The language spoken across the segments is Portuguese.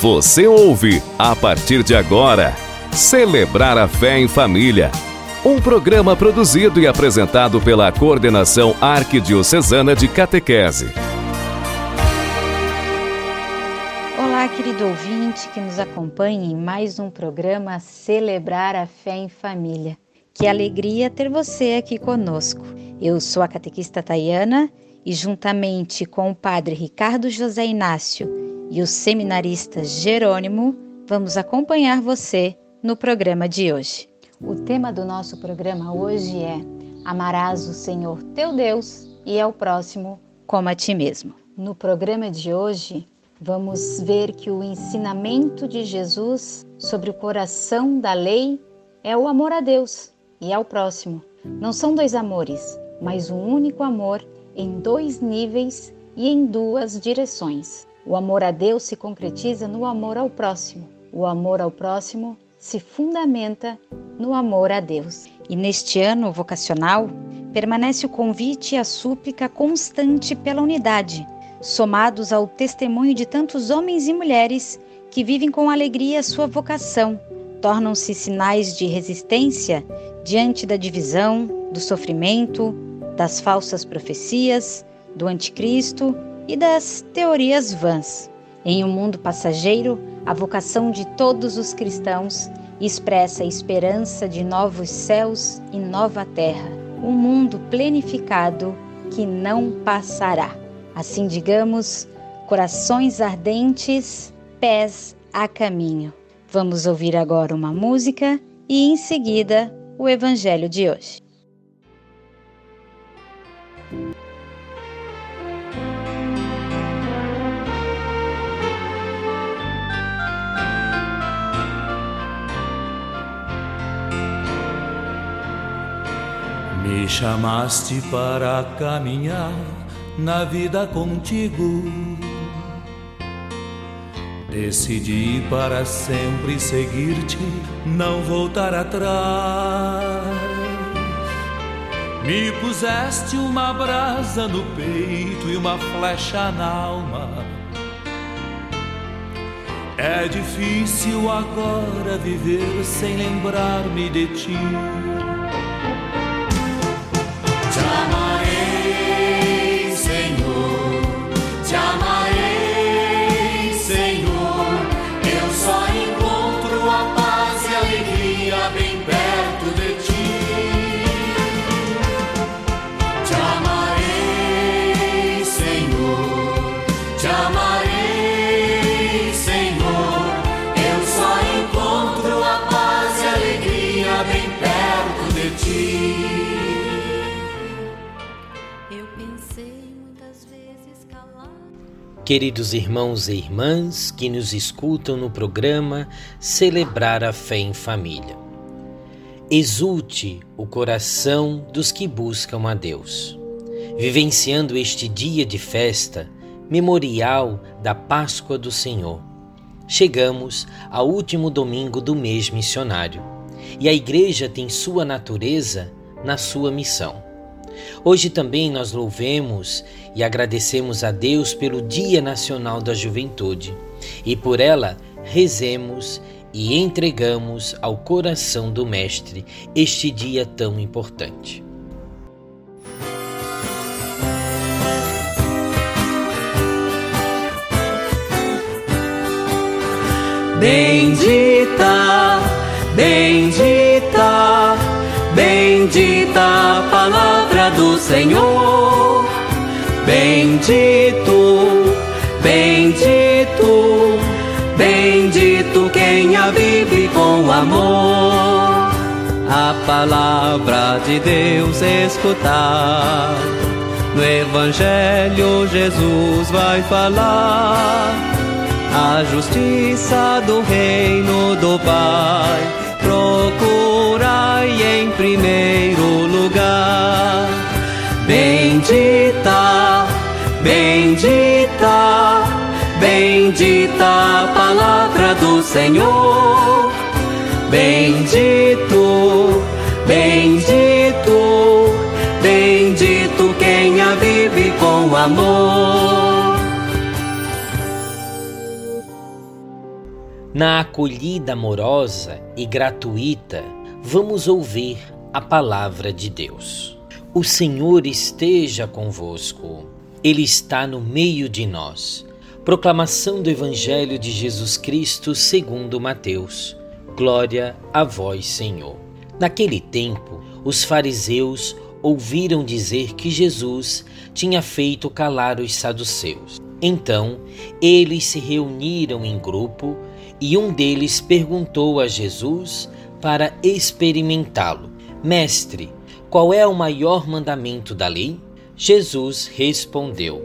Você ouve, a partir de agora, Celebrar a Fé em Família. Um programa produzido e apresentado pela Coordenação Arquidiocesana de Catequese. Olá, querido ouvinte que nos acompanha em mais um programa Celebrar a Fé em Família. Que alegria ter você aqui conosco. Eu sou a catequista Tayana e, juntamente com o padre Ricardo José Inácio e o seminarista Jerônimo, vamos acompanhar você no programa de hoje. O tema do nosso programa hoje é Amarás o Senhor teu Deus e ao próximo como a ti mesmo. No programa de hoje, vamos ver que o ensinamento de Jesus sobre o coração da lei é o amor a Deus e ao próximo. Não são dois amores, mas um único amor em dois níveis e em duas direções. O amor a Deus se concretiza no amor ao próximo. O amor ao próximo se fundamenta no amor a Deus. E neste ano vocacional, permanece o convite e a súplica constante pela unidade, somados ao testemunho de tantos homens e mulheres que vivem com alegria a sua vocação, tornam-se sinais de resistência diante da divisão, do sofrimento, das falsas profecias, do anticristo e das teorias vãs. Em um mundo passageiro, a vocação de todos os cristãos expressa a esperança de novos céus e nova terra, um mundo plenificado que não passará. Assim digamos, corações ardentes, pés a caminho. Vamos ouvir agora uma música e em seguida o evangelho de hoje. Me chamaste para caminhar na vida contigo. Decidi para sempre seguir-te, não voltar atrás. Me puseste uma brasa no peito e uma flecha na alma. É difícil agora viver sem lembrar-me de ti. Thank you. Queridos irmãos e irmãs que nos escutam no programa Celebrar a Fé em Família. Exulte o coração dos que buscam a Deus. Vivenciando este dia de festa, memorial da Páscoa do Senhor, chegamos ao último domingo do mês missionário e a Igreja tem sua natureza na sua missão. Hoje também nós louvemos e agradecemos a Deus pelo Dia Nacional da Juventude e por ela rezemos e entregamos ao coração do Mestre este dia tão importante. Bendita, bendita, bendita a palavra do Senhor Bendito, bendito, bendito quem a vive com amor. A palavra de Deus escutar. No Evangelho Jesus vai falar a justiça do reino do Pai. Procurai em primeiro lugar. Bendita Bendita, bendita a palavra do Senhor. Bendito, bendito, bendito quem a vive com amor. Na acolhida amorosa e gratuita, vamos ouvir a palavra de Deus. O Senhor esteja convosco, Ele está no meio de nós. Proclamação do Evangelho de Jesus Cristo segundo Mateus. Glória a vós, Senhor. Naquele tempo, os fariseus ouviram dizer que Jesus tinha feito calar os saduceus. Então, eles se reuniram em grupo e um deles perguntou a Jesus para experimentá-lo: Mestre, qual é o maior mandamento da lei? Jesus respondeu: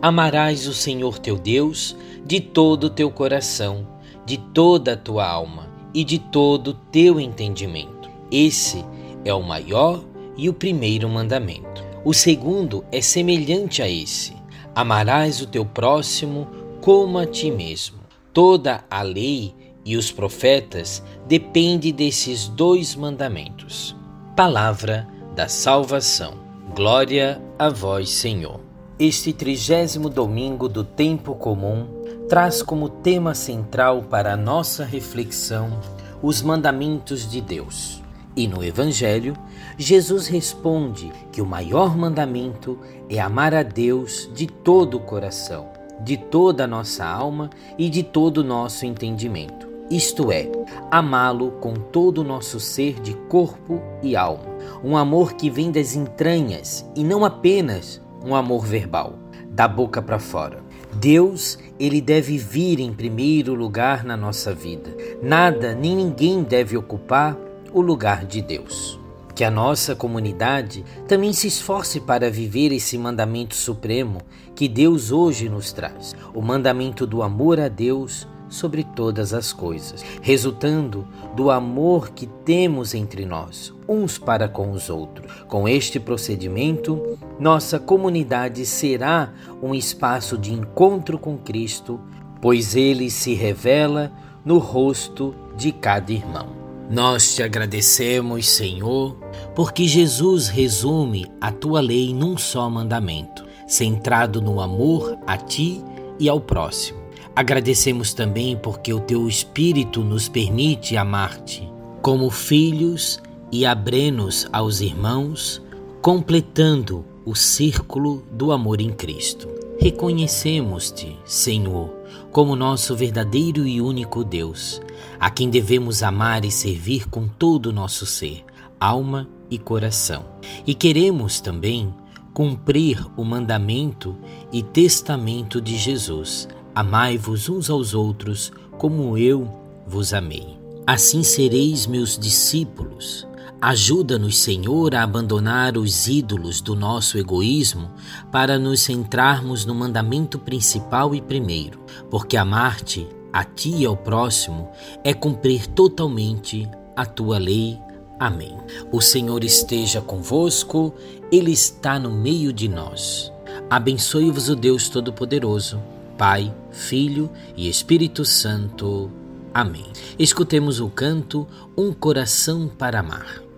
Amarás o Senhor teu Deus de todo o teu coração, de toda a tua alma e de todo o teu entendimento. Esse é o maior e o primeiro mandamento. O segundo é semelhante a esse: Amarás o teu próximo como a ti mesmo. Toda a lei e os profetas depende desses dois mandamentos. Palavra da salvação. Glória a vós, Senhor. Este trigésimo domingo do tempo comum traz como tema central para a nossa reflexão os mandamentos de Deus. E no Evangelho, Jesus responde que o maior mandamento é amar a Deus de todo o coração, de toda a nossa alma e de todo o nosso entendimento. Isto é, amá-lo com todo o nosso ser de corpo e alma. Um amor que vem das entranhas e não apenas um amor verbal, da boca para fora. Deus, ele deve vir em primeiro lugar na nossa vida. Nada nem ninguém deve ocupar o lugar de Deus. Que a nossa comunidade também se esforce para viver esse mandamento supremo que Deus hoje nos traz, o mandamento do amor a Deus sobre todas as coisas, resultando do amor que temos entre nós, uns para com os outros. Com este procedimento, nossa comunidade será um espaço de encontro com Cristo, pois ele se revela no rosto de cada irmão. Nós te agradecemos, Senhor, porque Jesus resume a tua lei num só mandamento, centrado no amor a ti e ao próximo. Agradecemos também porque o teu Espírito nos permite amar-te como filhos e abrir-nos aos irmãos, completando o círculo do amor em Cristo. Reconhecemos-te, Senhor, como nosso verdadeiro e único Deus, a quem devemos amar e servir com todo o nosso ser, alma e coração. E queremos também cumprir o mandamento e testamento de Jesus. Amai-vos uns aos outros como eu vos amei. Assim sereis meus discípulos. Ajuda-nos, Senhor, a abandonar os ídolos do nosso egoísmo para nos centrarmos no mandamento principal e primeiro, porque amar-te, a ti e ao próximo, é cumprir totalmente a tua lei. Amém. O Senhor esteja convosco, Ele está no meio de nós. Abençoe-vos o Deus Todo-Poderoso, Pai, Filho e Espírito Santo. Amém. Escutemos o canto Um Coração para Amar.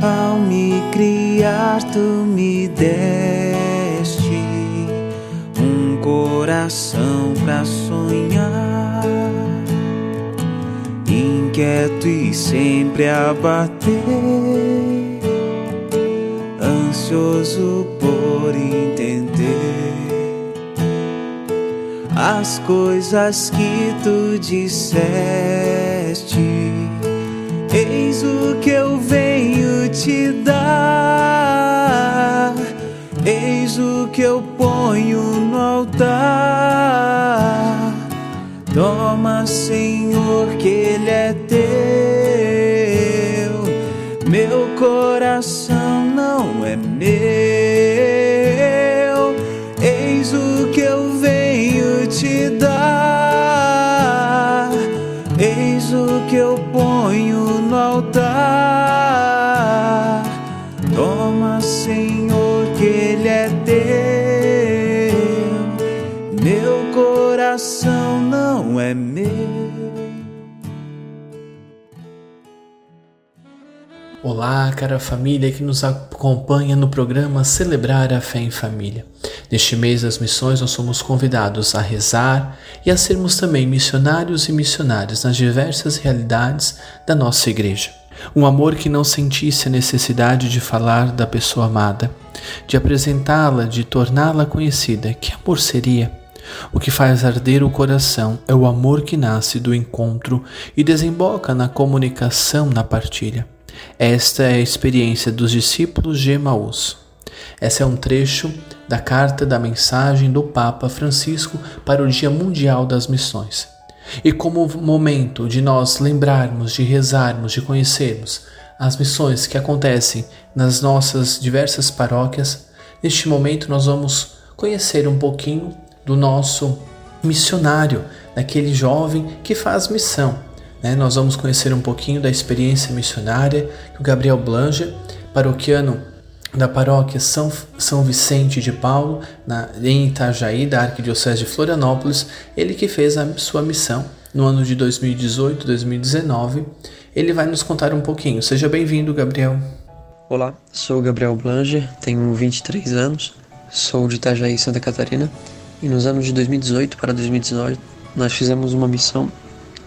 Ao me criar, tu me deste um coração pra sonhar, inquieto e sempre a bater, ansioso por entender as coisas que tu disseste. Eis o que eu te dar, eis o que eu ponho no altar. Toma, Senhor, que Ele é teu, meu coração não é meu. Eis o que eu venho te dar, eis o que eu ponho não é. Olá, cara família que nos acompanha no programa Celebrar a Fé em Família. Neste mês das missões, nós somos convidados a rezar e a sermos também missionários e missionárias nas diversas realidades da nossa igreja. Um amor que não sentisse a necessidade de falar da pessoa amada, de apresentá-la, de torná-la conhecida. Que amor seria? O que faz arder o coração é o amor que nasce do encontro e desemboca na comunicação, na partilha. Esta é a experiência dos discípulos de Emaús. Esse é um trecho da carta da mensagem do Papa Francisco para o Dia Mundial das Missões. E como momento de nós lembrarmos, de rezarmos, de conhecermos as missões que acontecem nas nossas diversas paróquias, neste momento nós vamos conhecer um pouquinho do nosso missionário, daquele jovem que faz missão. Né? Nós vamos conhecer um pouquinho da experiência missionária que o Gabriel Blanger, paroquiano da paróquia São, São Vicente de Paulo, na, em Itajaí, da Arquidiocese de Florianópolis, ele que fez a sua missão no ano de 2018, 2019. Ele vai nos contar um pouquinho. Seja bem-vindo, Gabriel. Olá, sou Gabriel Blanger, tenho 23 anos, sou de Itajaí, Santa Catarina, e nos anos de 2018 para 2019 nós fizemos uma missão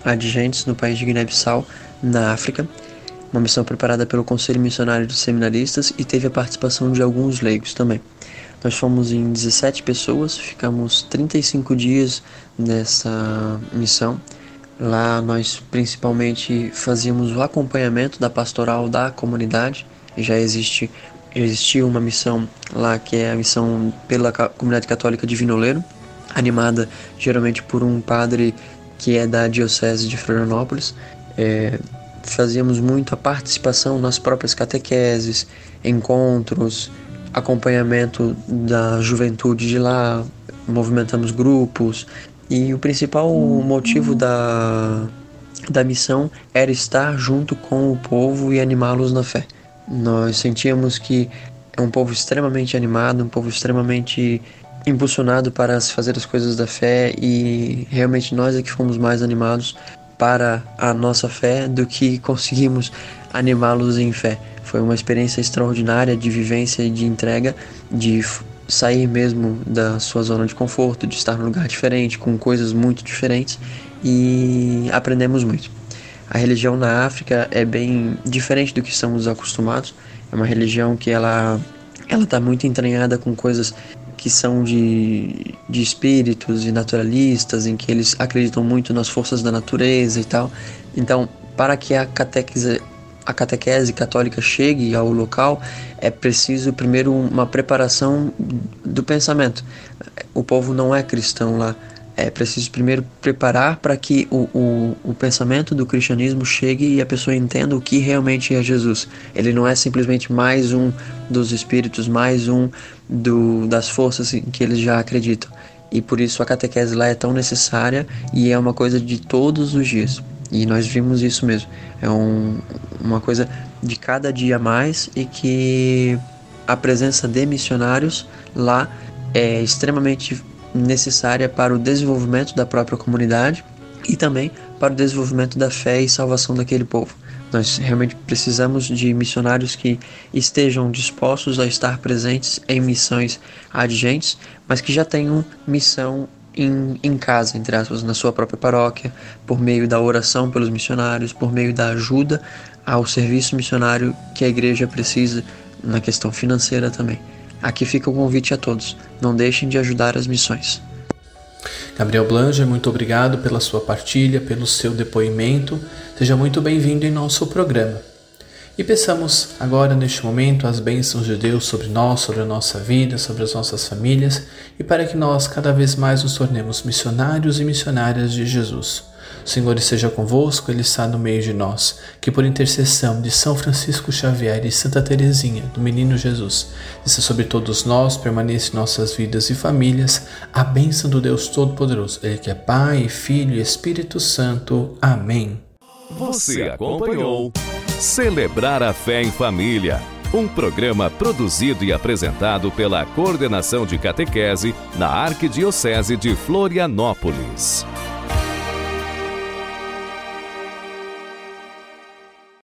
adigentes no país de Guiné-Bissau, na África, uma missão preparada pelo Conselho Missionário dos Seminaristas e teve a participação de alguns leigos também. Nós fomos em 17 pessoas, ficamos 35 dias nessa missão. Lá nós principalmente fazíamos o acompanhamento da pastoral da comunidade. Já existe existia uma missão lá que é a missão pela comunidade católica de Vinoleiro, animada geralmente por um padre que é da diocese de Florianópolis. É, fazíamos muito a participação nas próprias catequeses, encontros, acompanhamento da juventude de lá, movimentamos grupos e o principal motivo da, da missão era estar junto com o povo e animá-los na fé. Nós sentíamos que é um povo extremamente animado, um povo extremamente impulsionado para fazer as coisas da fé e realmente nós é que fomos mais animados para a nossa fé do que conseguimos animá-los em fé. Foi uma experiência extraordinária de vivência e de entrega, de sair mesmo da sua zona de conforto, de estar num lugar diferente, com coisas muito diferentes e aprendemos muito. A religião na África é bem diferente do que estamos acostumados. É uma religião que ela ela está muito entranhada com coisas que são de, de espíritos e naturalistas, em que eles acreditam muito nas forças da natureza e tal. Então, para que a catequese, a catequese católica chegue ao local, é preciso primeiro uma preparação do pensamento. O povo não é cristão lá, é preciso primeiro preparar para que o, o, o, pensamento do cristianismo chegue e a pessoa entenda o que realmente é Jesus. Ele não é simplesmente mais um dos espíritos, mais um do, das forças em que eles já acreditam. E por isso a catequese lá é tão necessária e é uma coisa de todos os dias. E nós vimos isso mesmo. É um, uma coisa de cada dia mais e que a presença de missionários lá é extremamente necessária para o desenvolvimento da própria comunidade e também para o desenvolvimento da fé e salvação daquele povo. Nós realmente precisamos de missionários que estejam dispostos a estar presentes em missões adigentes, mas que já tenham missão em, em casa, entre aspas, na sua própria paróquia, por meio da oração pelos missionários, por meio da ajuda ao serviço missionário que a igreja precisa na questão financeira também. Aqui fica o convite a todos. Não deixem de ajudar as missões. Gabriel Blanger, muito obrigado pela sua partilha, pelo seu depoimento. Seja muito bem-vindo em nosso programa. E peçamos agora, neste momento, as bênçãos de Deus sobre nós, sobre a nossa vida, sobre as nossas famílias e para que nós cada vez mais nos tornemos missionários e missionárias de Jesus. O Senhor esteja convosco, Ele está no meio de nós. Que por intercessão de São Francisco Xavier e Santa Teresinha, do Menino Jesus, desça sobre todos nós, permaneça em nossas vidas e famílias, a bênção do Deus Todo-Poderoso, Ele que é Pai, Filho e Espírito Santo. Amém. Você acompanhou Celebrar a Fé em Família, um programa produzido e apresentado pela Coordenação de Catequese na Arquidiocese de Florianópolis.